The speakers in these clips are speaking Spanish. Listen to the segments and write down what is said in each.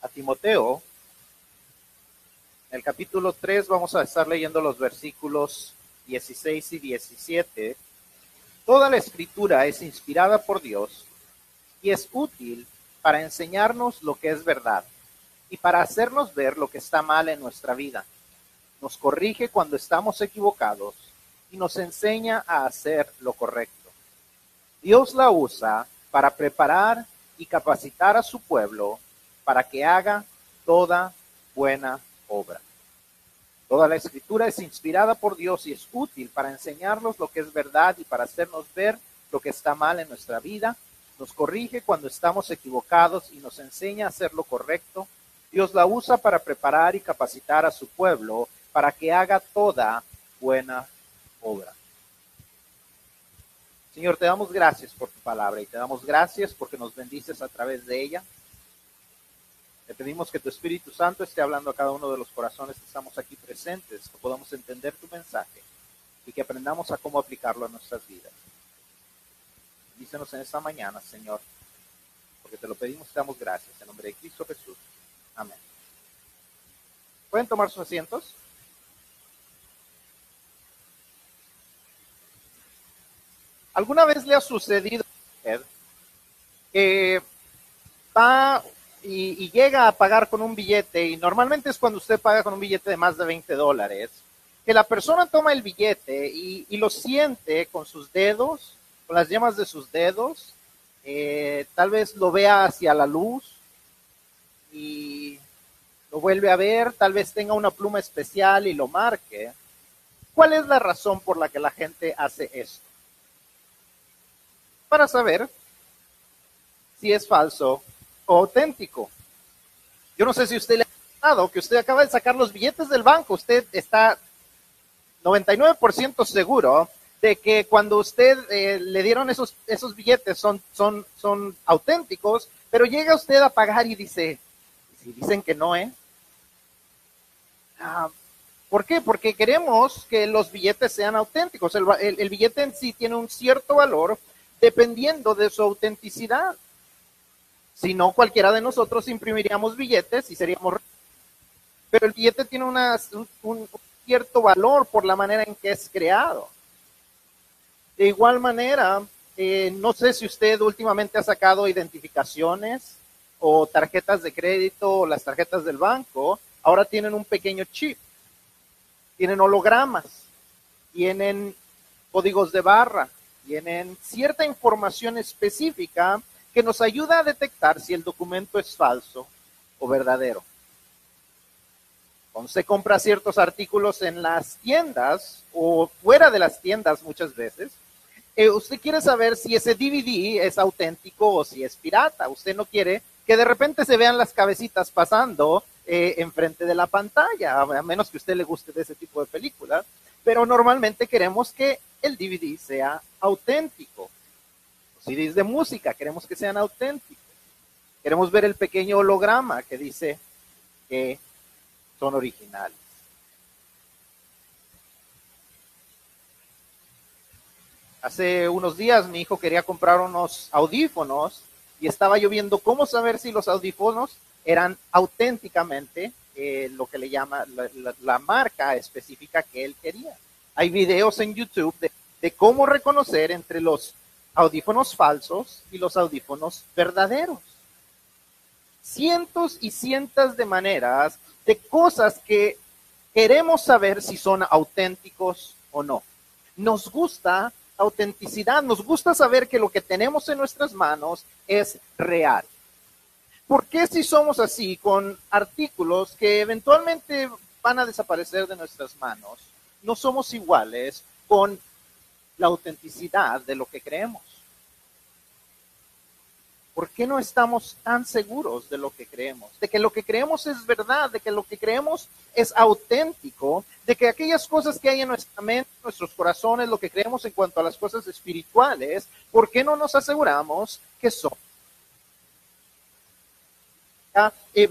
a Timoteo. En el capítulo 3 vamos a estar leyendo los versículos 16 y 17. Toda la escritura es inspirada por Dios y es útil para enseñarnos lo que es verdad y para hacernos ver lo que está mal en nuestra vida. Nos corrige cuando estamos equivocados y nos enseña a hacer lo correcto. Dios la usa para preparar y capacitar a su pueblo para que haga toda buena obra. Toda la escritura es inspirada por Dios y es útil para enseñarnos lo que es verdad y para hacernos ver lo que está mal en nuestra vida. Nos corrige cuando estamos equivocados y nos enseña a hacer lo correcto. Dios la usa para preparar y capacitar a su pueblo para que haga toda buena obra. Señor, te damos gracias por tu palabra y te damos gracias porque nos bendices a través de ella. Te pedimos que tu Espíritu Santo esté hablando a cada uno de los corazones que estamos aquí presentes, que podamos entender tu mensaje y que aprendamos a cómo aplicarlo a nuestras vidas. Dícenos en esta mañana, Señor, porque te lo pedimos te damos gracias. En nombre de Cristo Jesús. Amén. ¿Pueden tomar sus asientos? ¿Alguna vez le ha sucedido a usted que va y, llega a pagar con un billete, y normalmente es cuando usted paga con un billete de más de 20 dólares, que la persona toma el billete y, lo siente con sus dedos, con las yemas de sus dedos, eh, tal vez lo vea hacia la luz y lo vuelve a ver, tal vez tenga una pluma especial y lo marque. ¿Cuál es la razón por la que la gente hace esto? Para saber si es falso auténtico. Yo no sé si usted le ha dado que usted acaba de sacar los billetes del banco, usted está 99% seguro de que cuando usted eh, le dieron esos, esos billetes son, son, son auténticos, pero llega usted a pagar y dice, si dicen que no, ¿eh? Ah, ¿Por qué? Porque queremos que los billetes sean auténticos. el billete en sí tiene un cierto valor dependiendo de su autenticidad. Si no, cualquiera de nosotros imprimiríamos billetes y seríamos... Pero el billete tiene un, cierto valor por la manera en que es creado. De igual manera, eh, no sé si usted últimamente ha sacado identificaciones o tarjetas de crédito o las tarjetas del banco, ahora tienen un pequeño chip, tienen hologramas, tienen códigos de barra, tienen cierta información específica que nos ayuda a detectar si el documento es falso o verdadero. Cuando se compra ciertos artículos en las tiendas o fuera de las tiendas muchas veces, eh, usted quiere saber si ese DVD es auténtico o si es pirata. Usted no quiere que de repente se vean las cabecitas pasando eh, enfrente de la pantalla, a menos que usted le guste de ese tipo de películas. Pero normalmente queremos que el DVD sea auténtico. CDs de música, queremos que sean auténticos. Queremos ver el pequeño holograma que dice que son originales. Hace unos días mi hijo quería comprar unos audífonos y estaba yo viendo cómo saber si los audífonos eran auténticamente eh, lo que le llama la, marca específica que él quería. Hay videos en YouTube de cómo reconocer entre los audífonos falsos y los audífonos verdaderos. Cientos y cientos de maneras de cosas que queremos saber si son auténticos o no. Nos gusta autenticidad, nos gusta saber que lo que tenemos en nuestras manos es real. ¿Por qué si somos así con artículos que eventualmente van a desaparecer de nuestras manos, no somos iguales con la autenticidad de lo que creemos. ¿Por qué no estamos tan seguros de lo que creemos? De que lo que creemos es verdad, de que lo que creemos es auténtico, de que aquellas cosas que hay en nuestra mente, nuestros corazones, lo que creemos en cuanto a las cosas espirituales, ¿por qué no nos aseguramos que son? Eh,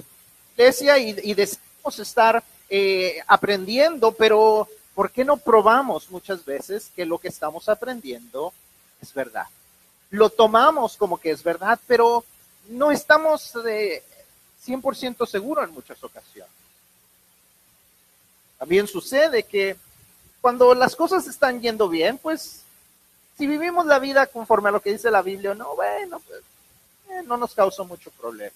iglesia y, y deseamos estar eh, aprendiendo, pero ¿Por qué no probamos muchas veces que lo que estamos aprendiendo es verdad? Lo tomamos como que es verdad, pero no estamos eh, 100% seguro en muchas ocasiones. También sucede que cuando las cosas están yendo bien, pues si vivimos la vida conforme a lo que dice la Biblia, no, bueno, pues eh, no nos causa mucho problema.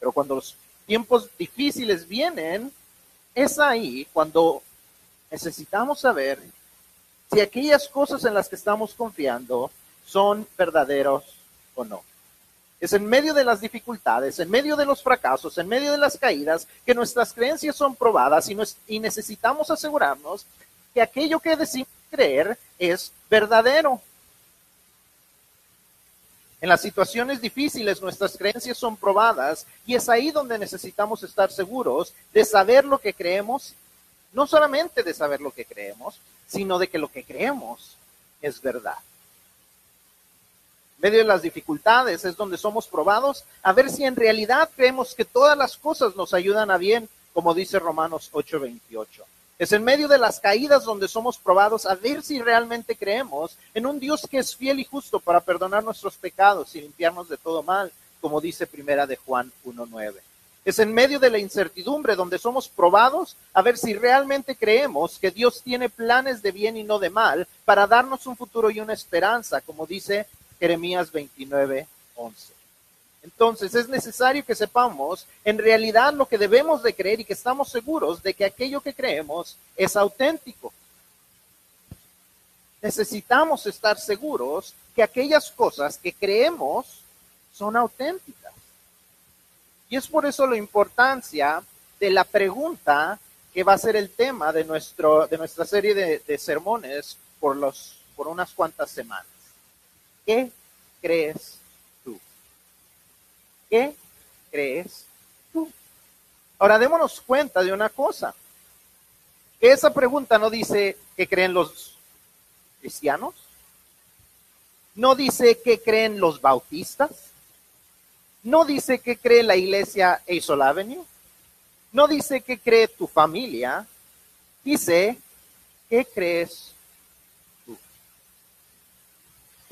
Pero cuando los tiempos difíciles vienen, es ahí cuando necesitamos saber si aquellas cosas en las que estamos confiando son verdaderos o no. Es en medio de las dificultades, en medio de los fracasos, en medio de las caídas, que nuestras creencias son probadas y, necesitamos asegurarnos que aquello que decimos creer es verdadero. En las situaciones difíciles nuestras creencias son probadas y es ahí donde necesitamos estar seguros de saber lo que creemos, no solamente de saber lo que creemos, sino de que lo que creemos es verdad medio de las dificultades es donde somos probados a ver si en realidad creemos que todas las cosas nos ayudan a bien, como dice Romanos 8:28. Es en medio de las caídas donde somos probados a ver si realmente creemos en un Dios que es fiel y justo para perdonar nuestros pecados y limpiarnos de todo mal, como dice Primera de Juan 1:9. Es en medio de la incertidumbre donde somos probados a ver si realmente creemos que Dios tiene planes de bien y no de mal para darnos un futuro y una esperanza, como dice Jeremías 29, 11. Entonces es necesario que sepamos en realidad lo que debemos de creer y que estamos seguros de que aquello que creemos es auténtico. Necesitamos estar seguros que aquellas cosas que creemos son auténticas. Y es por eso la importancia de la pregunta que va a ser el tema de, nuestro, de nuestra serie de, de sermones por, los, por unas cuantas semanas. ¿Qué crees tú? ¿Qué crees tú? Ahora démonos cuenta de una cosa. Que esa pregunta no dice que creen los cristianos. No dice que creen los bautistas. No dice que cree la iglesia Eisol Avenue. No dice que cree tu familia. Dice, ¿qué crees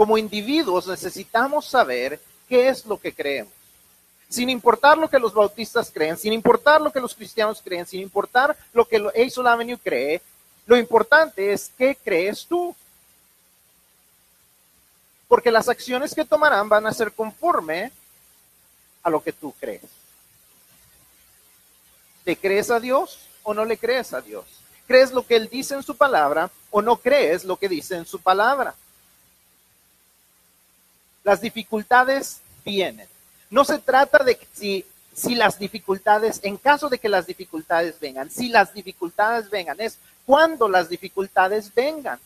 como individuos necesitamos saber qué es lo que creemos. Sin importar lo que los bautistas creen, sin importar lo que los cristianos creen, sin importar lo que Hazel Avenue cree, lo importante es qué crees tú. Porque las acciones que tomarán van a ser conforme a lo que tú crees. ¿Le crees a Dios o no le crees a Dios? ¿Crees lo que Él dice en su palabra o no crees lo que dice en su palabra? Las dificultades vienen. No se trata de si, si las dificultades, en caso de que las dificultades vengan, si las dificultades vengan, es cuando las dificultades vengan.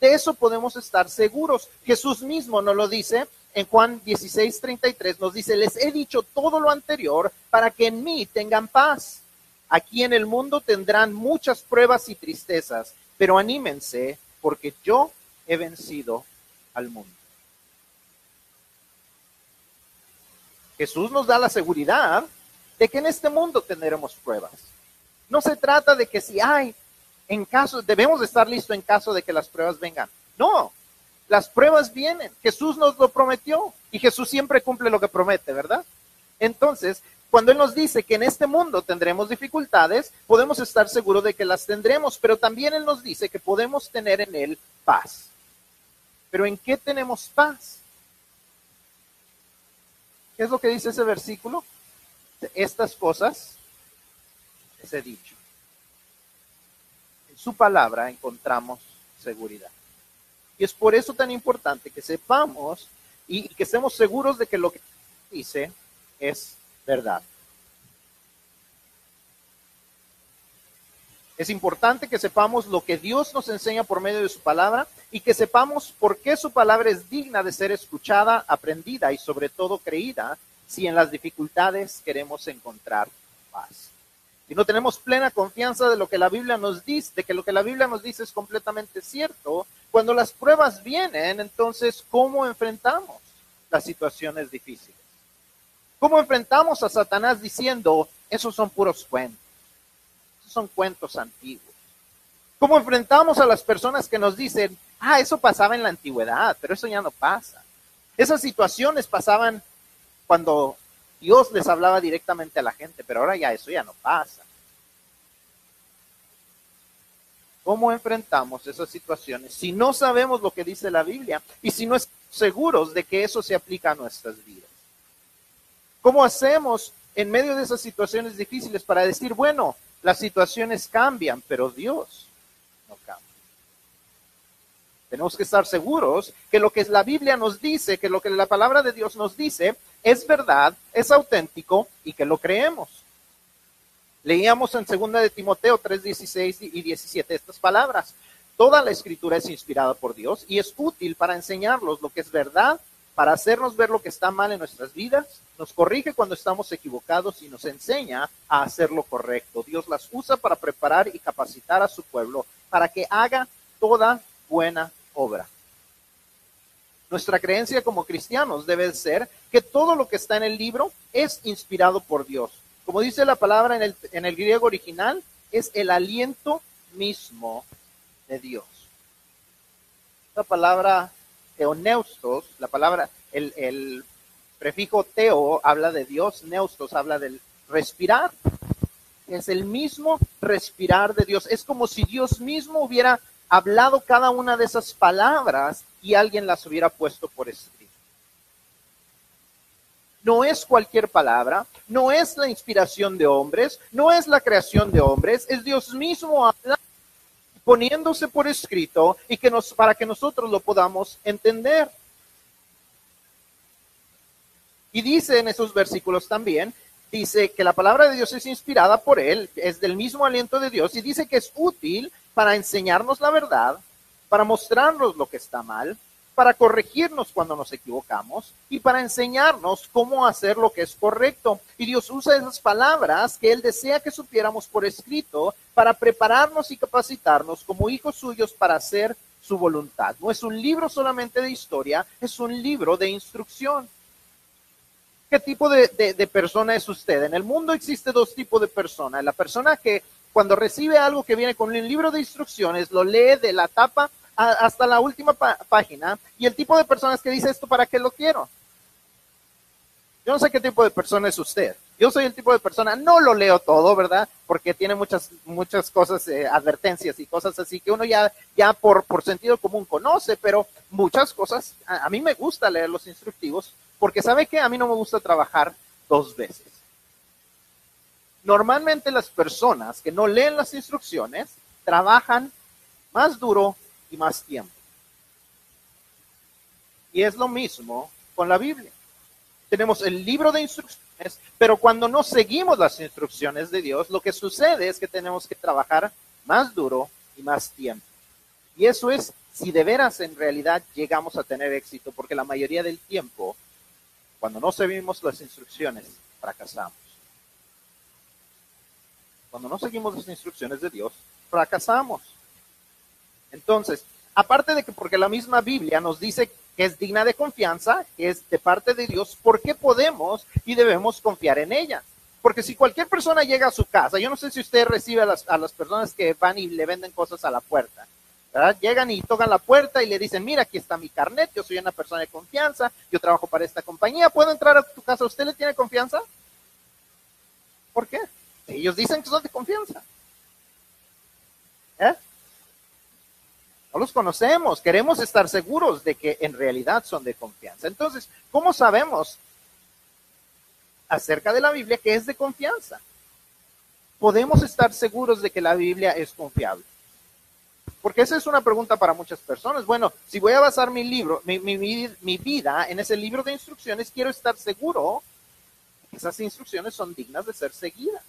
De eso podemos estar seguros. Jesús mismo nos lo dice en Juan 16, 33, nos dice, les he dicho todo lo anterior para que en mí tengan paz. Aquí en el mundo tendrán muchas pruebas y tristezas, pero anímense porque yo he vencido al mundo. Jesús nos da la seguridad de que en este mundo tendremos pruebas. No se trata de que si hay, en caso, debemos estar listos en caso de que las pruebas vengan. No, las pruebas vienen. Jesús nos lo prometió y Jesús siempre cumple lo que promete, ¿verdad? Entonces, cuando Él nos dice que en este mundo tendremos dificultades, podemos estar seguros de que las tendremos, pero también Él nos dice que podemos tener en Él paz. Pero ¿en qué tenemos paz? ¿Qué es lo que dice ese versículo? Estas cosas les he dicho. En su palabra encontramos seguridad. Y es por eso tan importante que sepamos y que estemos seguros de que lo que dice es verdad. Es importante que sepamos lo que Dios nos enseña por medio de su palabra y que sepamos por qué su palabra es digna de ser escuchada, aprendida y sobre todo creída si en las dificultades queremos encontrar paz. Si no tenemos plena confianza de lo que la Biblia nos dice, de que lo que la Biblia nos dice es completamente cierto, cuando las pruebas vienen, entonces, ¿cómo enfrentamos las situaciones difíciles? ¿Cómo enfrentamos a Satanás diciendo, esos son puros cuentos? son cuentos antiguos. ¿Cómo enfrentamos a las personas que nos dicen, ah, eso pasaba en la antigüedad, pero eso ya no pasa? Esas situaciones pasaban cuando Dios les hablaba directamente a la gente, pero ahora ya eso ya no pasa. ¿Cómo enfrentamos esas situaciones si no sabemos lo que dice la Biblia y si no estamos seguros de que eso se aplica a nuestras vidas? ¿Cómo hacemos en medio de esas situaciones difíciles para decir, bueno, las situaciones cambian, pero Dios no cambia? Tenemos que estar seguros que lo que la Biblia nos dice, que lo que la palabra de Dios nos dice, es verdad, es auténtico y que lo creemos. Leíamos en 2 de Timoteo 3, 16 y 17 estas palabras. Toda la escritura es inspirada por Dios y es útil para enseñarnos lo que es verdad, para hacernos ver lo que está mal en nuestras vidas, nos corrige cuando estamos equivocados y nos enseña a hacer lo correcto. Dios las usa para preparar y capacitar a su pueblo para que haga toda buena obra. Nuestra creencia como cristianos debe ser que todo lo que está en el libro es inspirado por Dios. Como dice la palabra en el, en el griego original, es el aliento mismo de Dios. La palabra teoneustos, la palabra, el, el prefijo teo habla de Dios, neustos habla del respirar. Es el mismo respirar de Dios. Es como si Dios mismo hubiera hablado cada una de esas palabras y alguien las hubiera puesto por escrito. No es cualquier palabra, no es la inspiración de hombres, no es la creación de hombres, es Dios mismo hablando poniéndose por escrito y que nos, para que nosotros lo podamos entender. Y dice en esos versículos también, dice que la palabra de Dios es inspirada por Él, es del mismo aliento de Dios y dice que es útil para enseñarnos la verdad, para mostrarnos lo que está mal, para corregirnos cuando nos equivocamos y para enseñarnos cómo hacer lo que es correcto. Y Dios usa esas palabras que Él desea que supiéramos por escrito para prepararnos y capacitarnos como hijos suyos para hacer su voluntad. No es un libro solamente de historia, es un libro de instrucción. ¿Qué tipo de, persona es usted? En el mundo existe dos tipos de personas. La persona que cuando recibe algo que viene con un libro de instrucciones, lo lee de la tapa hasta la última página y el tipo de personas que dice esto, ¿para qué lo quiero? Yo no sé qué tipo de persona es usted. Yo soy el tipo de persona, no lo leo todo, ¿verdad? Porque tiene muchas, muchas cosas, eh, advertencias y cosas así que uno ya, ya por, por sentido común conoce, pero muchas cosas, a, a mí me gusta leer los instructivos porque sabe que a mí no me gusta trabajar dos veces. Normalmente las personas que no leen las instrucciones trabajan más duro y más tiempo. Y es lo mismo con la Biblia. Tenemos el libro de instrucciones, pero cuando no seguimos las instrucciones de Dios, lo que sucede es que tenemos que trabajar más duro y más tiempo. Y eso es si de veras en realidad llegamos a tener éxito, porque la mayoría del tiempo, cuando no seguimos las instrucciones, fracasamos. Cuando no seguimos las instrucciones de Dios, fracasamos. Entonces, aparte de que porque la misma Biblia nos dice que es digna de confianza, que es de parte de Dios, ¿por qué podemos y debemos confiar en ella? Porque si cualquier persona llega a su casa, yo no sé si usted recibe a las, a las personas que van y le venden cosas a la puerta, ¿verdad? Llegan y tocan la puerta y le dicen, mira, aquí está mi carnet, yo soy una persona de confianza, yo trabajo para esta compañía, ¿puedo entrar a tu casa? ¿Usted le tiene confianza? ¿Por qué? Ellos dicen que son de confianza. ¿Eh? Los conocemos, queremos estar seguros de que en realidad son de confianza. Entonces, ¿cómo sabemos acerca de la Biblia que es de confianza? Podemos estar seguros de que la Biblia es confiable. Porque esa es una pregunta para muchas personas. Bueno, si voy a basar mi libro, mi, mi vida en ese libro de instrucciones, quiero estar seguro que esas instrucciones son dignas de ser seguidas.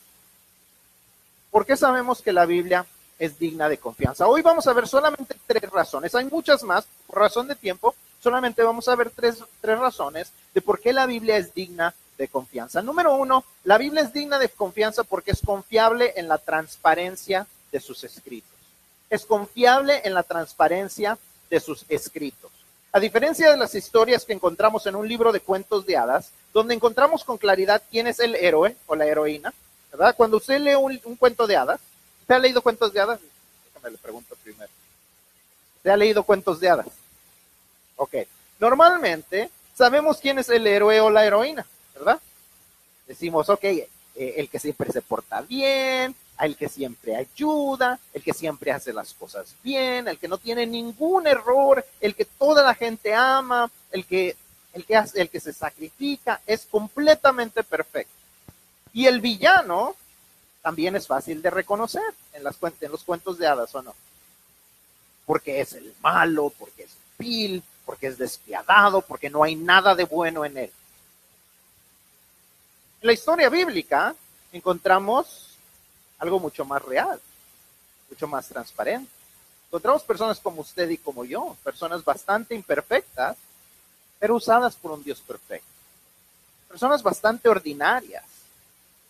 ¿Por qué sabemos que la Biblia es digna de confianza. Hoy vamos a ver solamente tres razones. Hay muchas más, por razón de tiempo, solamente vamos a ver tres, tres razones de por qué la Biblia es digna de confianza. Número uno, la Biblia es digna de confianza porque es confiable en la transparencia de sus escritos. Es confiable en la transparencia de sus escritos. A diferencia de las historias que encontramos en un libro de cuentos de hadas, donde encontramos con claridad quién es el héroe o la heroína, ¿verdad? Cuando usted lee un, un cuento de hadas, ¿Usted ha leído cuentos de hadas? Déjame le pregunto primero. ¿Usted ha leído cuentos de hadas? Ok. Normalmente sabemos quién es el héroe o la heroína, ¿verdad? Decimos, ok, eh, el que siempre se porta bien, el que siempre ayuda, el que siempre hace las cosas bien, el que no tiene ningún error, el que toda la gente ama, el que, el que, hace, el que se sacrifica, es completamente perfecto. Y el villano también es fácil de reconocer en, los cuentos de hadas, ¿o no? Porque es el malo, porque es vil, porque es despiadado, porque no hay nada de bueno en él. En la historia bíblica encontramos algo mucho más real, mucho más transparente. Encontramos personas como usted y como yo, personas bastante imperfectas, pero usadas por un Dios perfecto. Personas bastante ordinarias,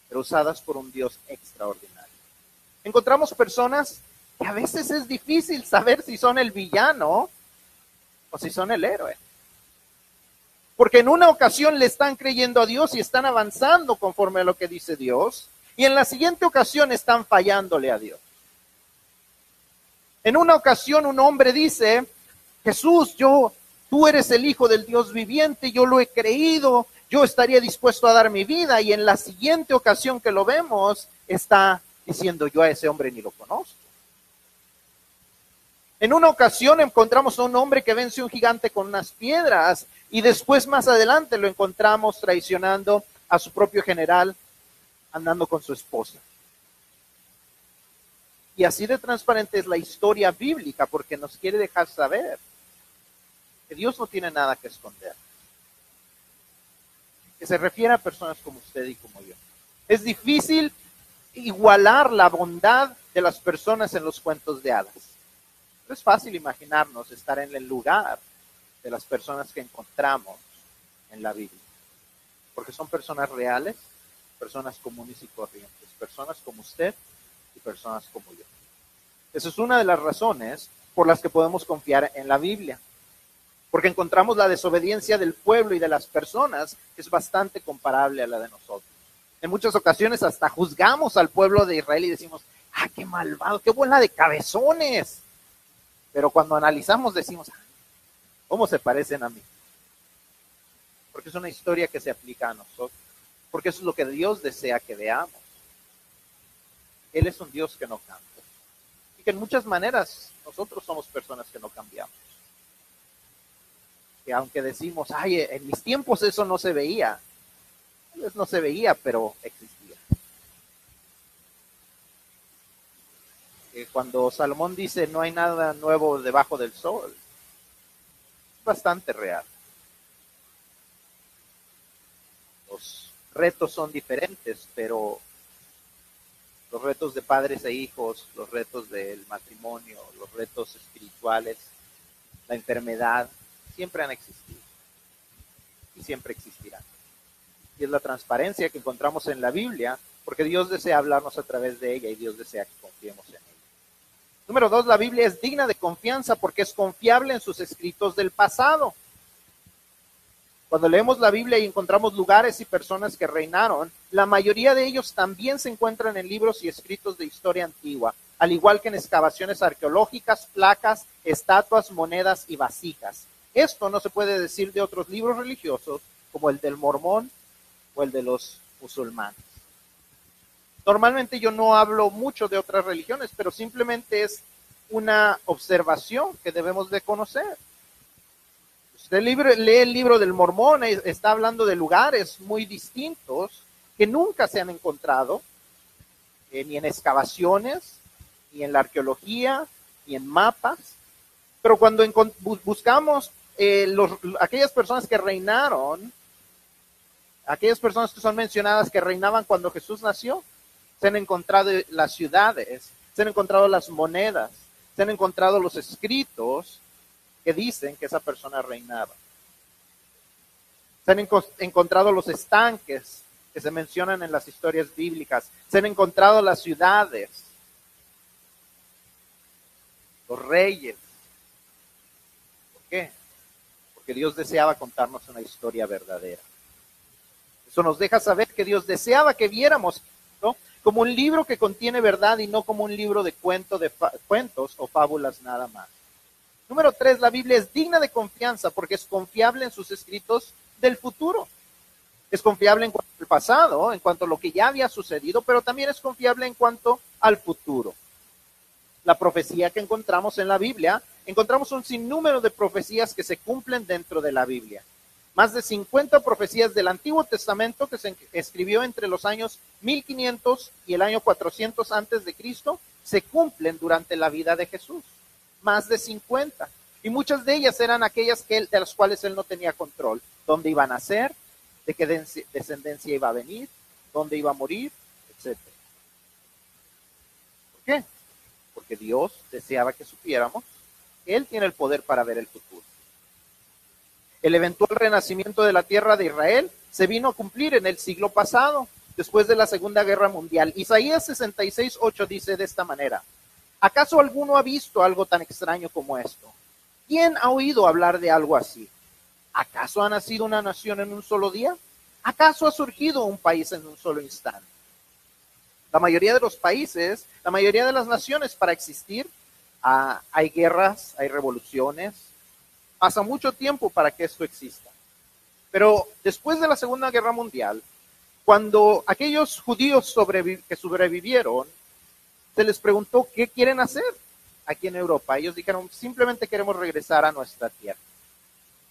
pero usadas por un Dios extraordinario. Encontramos personas que a veces es difícil saber si son el villano o si son el héroe. Porque en una ocasión le están creyendo a Dios y están avanzando conforme a lo que dice Dios, y en la siguiente ocasión están fallándole a Dios. En una ocasión un hombre dice, Jesús, yo, tú eres el Hijo del Dios viviente, yo lo he creído, yo estaría dispuesto a dar mi vida, y en la siguiente ocasión que lo vemos, está diciendo, yo a ese hombre ni lo conozco. En una ocasión encontramos a un hombre que vence a un gigante con unas piedras y después más adelante lo encontramos traicionando a su propio general andando con su esposa. Y así de transparente es la historia bíblica porque nos quiere dejar saber que Dios no tiene nada que esconder. Que se refiere a personas como usted y como yo. Es difícil igualar la bondad de las personas en los cuentos de hadas es fácil imaginarnos estar en el lugar de las personas que encontramos en la Biblia, porque son personas reales, personas comunes y corrientes, personas como usted y personas como yo. Esa es una de las razones por las que podemos confiar en la Biblia, porque encontramos la desobediencia del pueblo y de las personas que es bastante comparable a la de nosotros. En muchas ocasiones hasta juzgamos al pueblo de Israel y decimos, ah, qué malvado, qué buena de cabezones. Pero cuando analizamos decimos, ¿cómo se parecen a mí? Porque es una historia que se aplica a nosotros. Porque eso es lo que Dios desea que veamos. Él es un Dios que no cambia. Y que en muchas maneras nosotros somos personas que no cambiamos. Que aunque decimos, ay, en mis tiempos eso no se veía. Tal no se veía, pero existía. cuando Salomón dice no hay nada nuevo debajo del sol, es bastante real. Los retos son diferentes, pero los retos de padres e hijos, los retos del matrimonio, los retos espirituales, la enfermedad, siempre han existido y siempre existirán. Y es la transparencia que encontramos en la Biblia, porque Dios desea hablarnos a través de ella y Dios desea que confiemos en ella. Número dos, la Biblia es digna de confianza porque es confiable en sus escritos del pasado. Cuando leemos la Biblia y encontramos lugares y personas que reinaron, la mayoría de ellos también se encuentran en libros y escritos de historia antigua, al igual que en excavaciones arqueológicas, placas, estatuas, monedas y vasijas. Esto no se puede decir de otros libros religiosos como el del mormón o el de los musulmanes. Normalmente yo no hablo mucho de otras religiones, pero simplemente es una observación que debemos de conocer. Usted lee el libro del mormón, está hablando de lugares muy distintos que nunca se han encontrado, eh, ni en excavaciones, ni en la arqueología, ni en mapas. Pero cuando buscamos eh, aquellas personas que reinaron, aquellas personas que son mencionadas que reinaban cuando Jesús nació, se han encontrado las ciudades, se han encontrado las monedas, se han encontrado los escritos que dicen que esa persona reinaba. Se han encontrado los estanques que se mencionan en las historias bíblicas, se han encontrado las ciudades, los reyes. ¿Por qué? Porque Dios deseaba contarnos una historia verdadera. Eso nos deja saber que Dios deseaba que viéramos como un libro que contiene verdad y no como un libro de, cuento de cuentos o fábulas nada más. Número tres, la Biblia es digna de confianza porque es confiable en sus escritos del futuro. Es confiable en cuanto al pasado, en cuanto a lo que ya había sucedido, pero también es confiable en cuanto al futuro. La profecía que encontramos en la Biblia, encontramos un sinnúmero de profecías que se cumplen dentro de la Biblia. Más de 50 profecías del Antiguo Testamento que se escribió entre los años 1500 y el año 400 antes de Cristo se cumplen durante la vida de Jesús. Más de 50. Y muchas de ellas eran aquellas que de las cuales él no tenía control. Dónde iban a ser, de qué descendencia iba a venir, dónde iba a morir, etc. ¿Por qué? Porque Dios deseaba que supiéramos Él tiene el poder para ver el futuro. El eventual renacimiento de la tierra de Israel se vino a cumplir en el siglo pasado, después de la Segunda Guerra Mundial. Isaías 66, 8 dice de esta manera, ¿acaso alguno ha visto algo tan extraño como esto? ¿Quién ha oído hablar de algo así? ¿Acaso ha nacido una nación en un solo día? ¿Acaso ha surgido un país en un solo instante? La mayoría de los países, la mayoría de las naciones para existir, hay guerras, hay revoluciones, pasa mucho tiempo para que esto exista. Pero después de la Segunda Guerra Mundial, cuando aquellos judíos que sobrevivieron, se les preguntó qué quieren hacer aquí en Europa. Ellos dijeron, simplemente queremos regresar a nuestra tierra.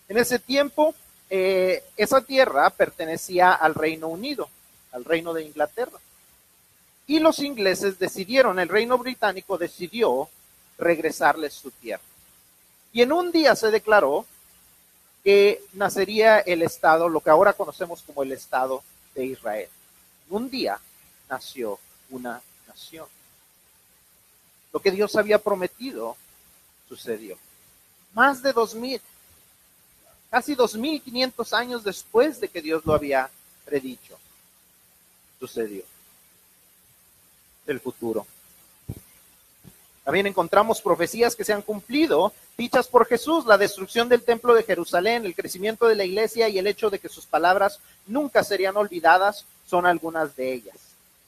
En ese tiempo, eh, esa tierra pertenecía al Reino Unido, al Reino de Inglaterra. Y los ingleses decidieron, el Reino Británico decidió regresarles su tierra. Y en un día se declaró que nacería el Estado, lo que ahora conocemos como el Estado de Israel. Un día nació una nación. Lo que Dios había prometido sucedió. Más de dos mil, casi 2.500 años después de que Dios lo había predicho. Sucedió. El futuro. También encontramos profecías que se han cumplido, dichas por Jesús, la destrucción del templo de Jerusalén, el crecimiento de la iglesia y el hecho de que sus palabras nunca serían olvidadas, son algunas de ellas.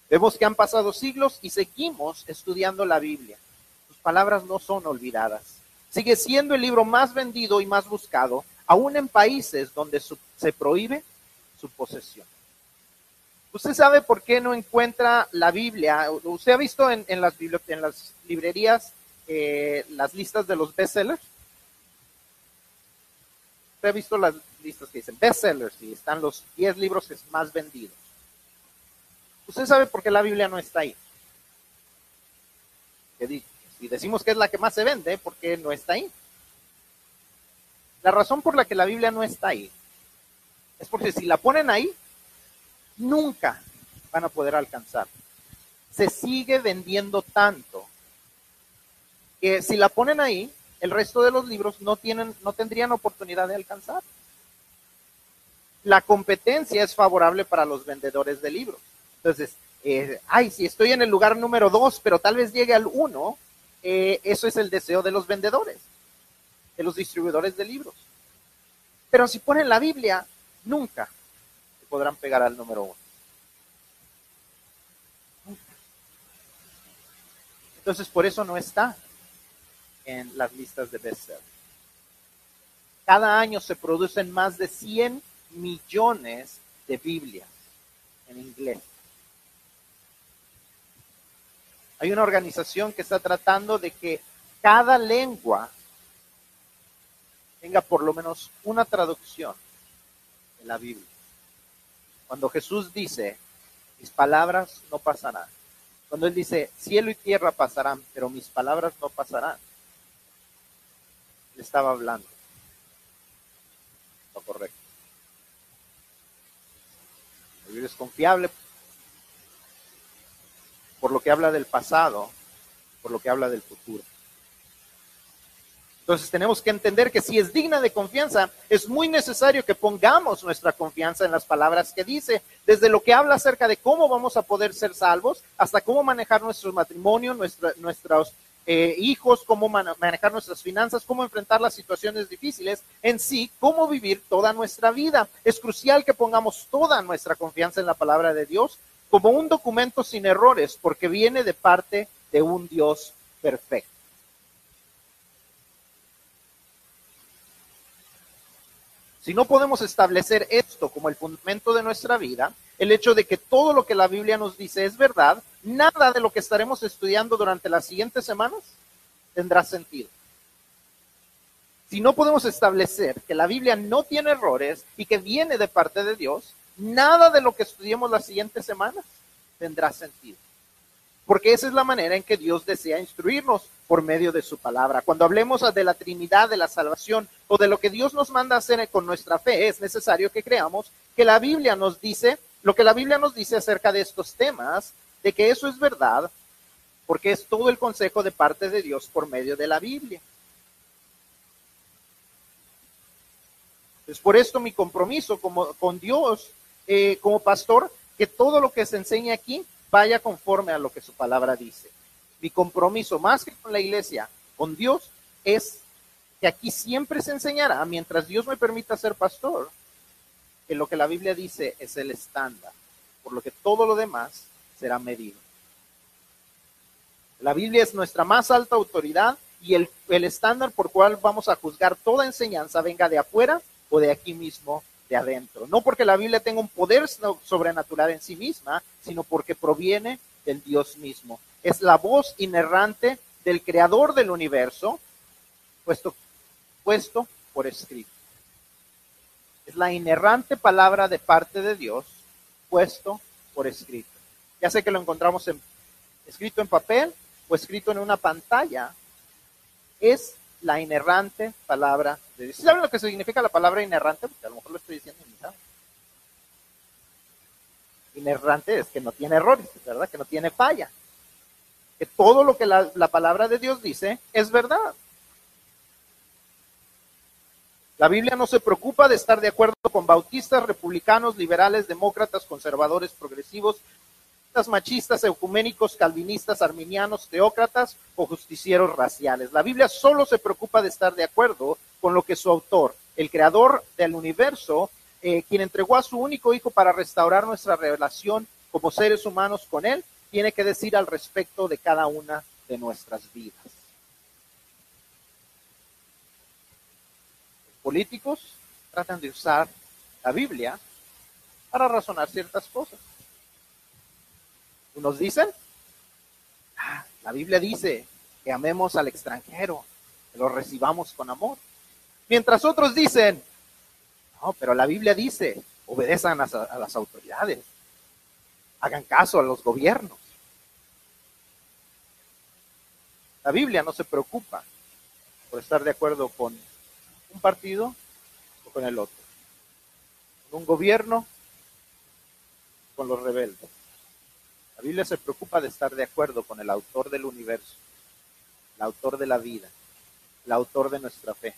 Vemos que han pasado siglos y seguimos estudiando la Biblia. Sus palabras no son olvidadas. Sigue siendo el libro más vendido y más buscado, aún en países donde se prohíbe su posesión. ¿Usted sabe por qué no encuentra la Biblia? ¿Usted ha visto en, las, librerías eh, las listas de los bestsellers? ¿Usted ha visto las listas que dicen bestsellers y están los 10 libros más vendidos? ¿Usted sabe por qué la Biblia no está ahí? Si decimos que es la que más se vende, ¿por qué no está ahí? La razón por la que la Biblia no está ahí es porque si la ponen ahí, nunca van a poder alcanzar. Se sigue vendiendo tanto que si la ponen ahí, el resto de los libros no, tienen, no tendrían oportunidad de alcanzar. La competencia es favorable para los vendedores de libros. Entonces, eh, ay, si estoy en el lugar número dos, pero tal vez llegue al uno, eh, eso es el deseo de los vendedores de los distribuidores de libros. Pero si ponen la Biblia, nunca podrán pegar al número uno. Entonces, por eso no está en las listas de bestsellers. Cada año se producen más de 100 millones de Biblias en inglés. Hay una organización que está tratando de que cada lengua tenga por lo menos una traducción de la Biblia. Cuando Jesús dice, mis palabras no pasarán. Cuando Él dice, cielo y tierra pasarán, pero mis palabras no pasarán. Le estaba hablando. Lo correcto. Biblia es confiable por lo que habla del pasado, por lo que habla del futuro. Entonces tenemos que entender que si es digna de confianza, es muy necesario que pongamos nuestra confianza en las palabras que dice, desde lo que habla acerca de cómo vamos a poder ser salvos, hasta cómo manejar nuestro matrimonio, nuestros eh, hijos, cómo manejar nuestras finanzas, cómo enfrentar las situaciones difíciles, en sí, cómo vivir toda nuestra vida. Es crucial que pongamos toda nuestra confianza en la palabra de Dios como un documento sin errores, porque viene de parte de un Dios perfecto. Si no podemos establecer esto como el fundamento de nuestra vida, el hecho de que todo lo que la Biblia nos dice es verdad, nada de lo que estaremos estudiando durante las siguientes semanas tendrá sentido. Si no podemos establecer que la Biblia no tiene errores y que viene de parte de Dios, nada de lo que estudiemos las siguientes semanas tendrá sentido. Porque esa es la manera en que Dios desea instruirnos por medio de su palabra. Cuando hablemos de la Trinidad, de la salvación o de lo que Dios nos manda hacer con nuestra fe, es necesario que creamos que la Biblia nos dice, lo que la Biblia nos dice acerca de estos temas, de que eso es verdad, porque es todo el consejo de parte de Dios por medio de la Biblia. Es por esto mi compromiso como, con Dios eh, como pastor, que todo lo que se enseña aquí vaya conforme a lo que su palabra dice. Mi compromiso más que con la iglesia, con Dios, es que aquí siempre se enseñará, mientras Dios me permita ser pastor, que lo que la Biblia dice es el estándar, por lo que todo lo demás será medido. La Biblia es nuestra más alta autoridad y el, el estándar por cual vamos a juzgar toda enseñanza, venga de afuera o de aquí mismo de adentro. No porque la Biblia tenga un poder sobrenatural en sí misma, sino porque proviene del Dios mismo. Es la voz inerrante del creador del universo, puesto, puesto por escrito. Es la inerrante palabra de parte de Dios, puesto por escrito. Ya sé que lo encontramos en, escrito en papel o escrito en una pantalla. Es la inerrante palabra de Dios. ¿Saben lo que significa la palabra inerrante? Porque a lo mejor lo estoy diciendo en mitad. Inerrante es que no tiene errores, ¿verdad? Que no tiene falla. Que todo lo que la, la palabra de Dios dice es verdad. La Biblia no se preocupa de estar de acuerdo con bautistas, republicanos, liberales, demócratas, conservadores, progresivos, machistas, ecuménicos, calvinistas, arminianos, teócratas o justicieros raciales. La Biblia solo se preocupa de estar de acuerdo con lo que su autor, el creador del universo, eh, quien entregó a su único hijo para restaurar nuestra relación como seres humanos con él, tiene que decir al respecto de cada una de nuestras vidas. Políticos tratan de usar la Biblia para razonar ciertas cosas nos dicen, ah, la Biblia dice que amemos al extranjero, que lo recibamos con amor. Mientras otros dicen, no, pero la Biblia dice, obedezcan a, a las autoridades, hagan caso a los gobiernos. La Biblia no se preocupa por estar de acuerdo con un partido o con el otro, con un gobierno, con los rebeldes. La Biblia se preocupa de estar de acuerdo con el autor del universo, el autor de la vida, el autor de nuestra fe.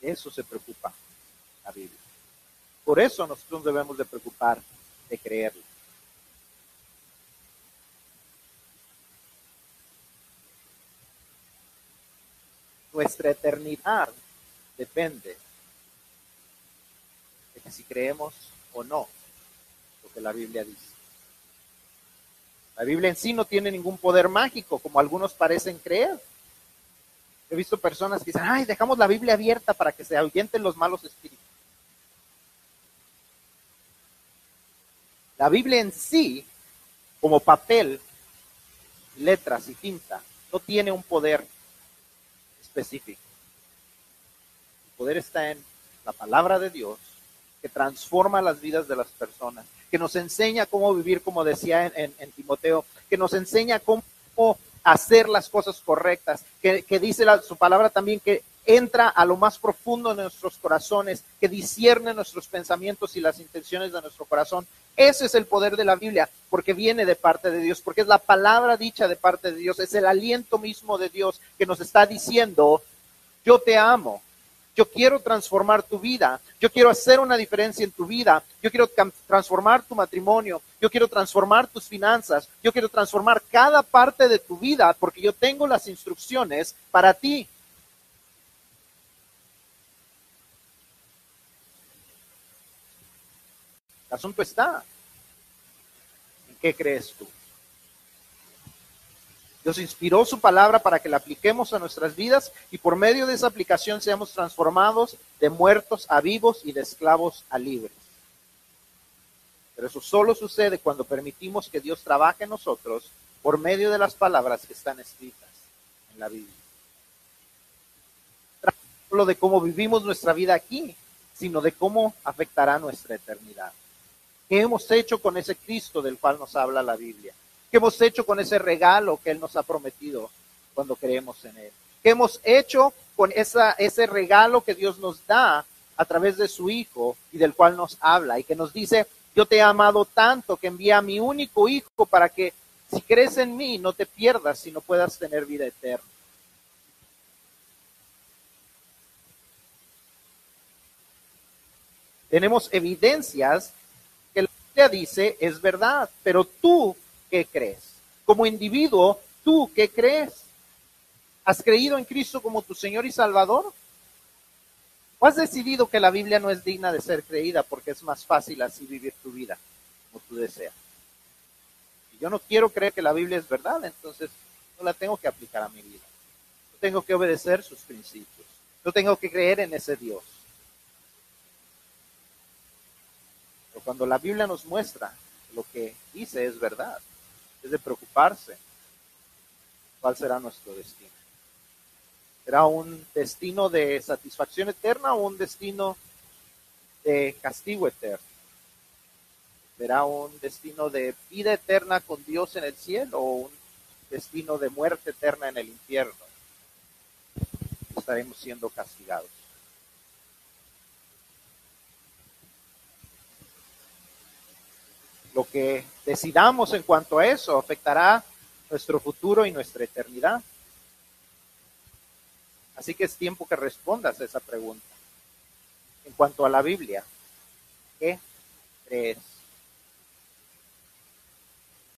eso se preocupa la Biblia. Por eso nosotros debemos de preocupar de creerlo. Nuestra eternidad depende de si creemos o no lo que la Biblia dice. La Biblia en sí no tiene ningún poder mágico, como algunos parecen creer. He visto personas que dicen, ay, dejamos la Biblia abierta para que se ahuyenten los malos espíritus. La Biblia en sí, como papel, letras y tinta, no tiene un poder específico. El poder está en la palabra de Dios transforma las vidas de las personas que nos enseña cómo vivir, como decía en, Timoteo, que nos enseña cómo hacer las cosas correctas, que, dice su palabra también que entra a lo más profundo de nuestros corazones, que discierne nuestros pensamientos y las intenciones de nuestro corazón. Ese es el poder de la Biblia, porque viene de parte de Dios, porque es la palabra dicha de parte de Dios, es el aliento mismo de Dios que nos está diciendo, yo te amo, yo quiero transformar tu vida. Yo quiero hacer una diferencia en tu vida. Yo quiero transformar tu matrimonio. Yo quiero transformar tus finanzas. Yo quiero transformar cada parte de tu vida porque yo tengo las instrucciones para ti. El asunto está. ¿En qué crees tú? Dios inspiró su palabra para que la apliquemos a nuestras vidas y por medio de esa aplicación seamos transformados de muertos a vivos y de esclavos a libres. Pero eso solo sucede cuando permitimos que Dios trabaje en nosotros por medio de las palabras que están escritas en la Biblia. Solo de cómo vivimos nuestra vida aquí, sino de cómo afectará nuestra eternidad. ¿Qué hemos hecho con ese Cristo del cual nos habla la Biblia? ¿Qué hemos hecho con ese regalo que Él nos ha prometido cuando creemos en Él? ¿Qué hemos hecho con esa, ese regalo que Dios nos da a través de su Hijo y del cual nos habla y que nos dice, yo te he amado tanto que envía a mi único Hijo para que si crees en mí no te pierdas, sino puedas tener vida eterna? Tenemos evidencias que la Biblia dice es verdad, pero tú ¿qué crees? Como individuo, ¿tú qué crees? ¿Has creído en Cristo como tu Señor y Salvador? ¿O has decidido que la Biblia no es digna de ser creída porque es más fácil así vivir tu vida como tú deseas? Si yo no quiero creer que la Biblia es verdad, entonces no la tengo que aplicar a mi vida. Yo tengo que obedecer sus principios. Yo tengo que creer en ese Dios. Pero cuando la Biblia nos muestra lo que dice es verdad, de preocuparse cuál será nuestro destino. ¿Será un destino de satisfacción eterna o un destino de castigo eterno? ¿Será un destino de vida eterna con Dios en el cielo o un destino de muerte eterna en el infierno? Estaremos siendo castigados. Lo que decidamos en cuanto a eso afectará nuestro futuro y nuestra eternidad. Así que es tiempo que respondas a esa pregunta. En cuanto a la Biblia, ¿qué crees?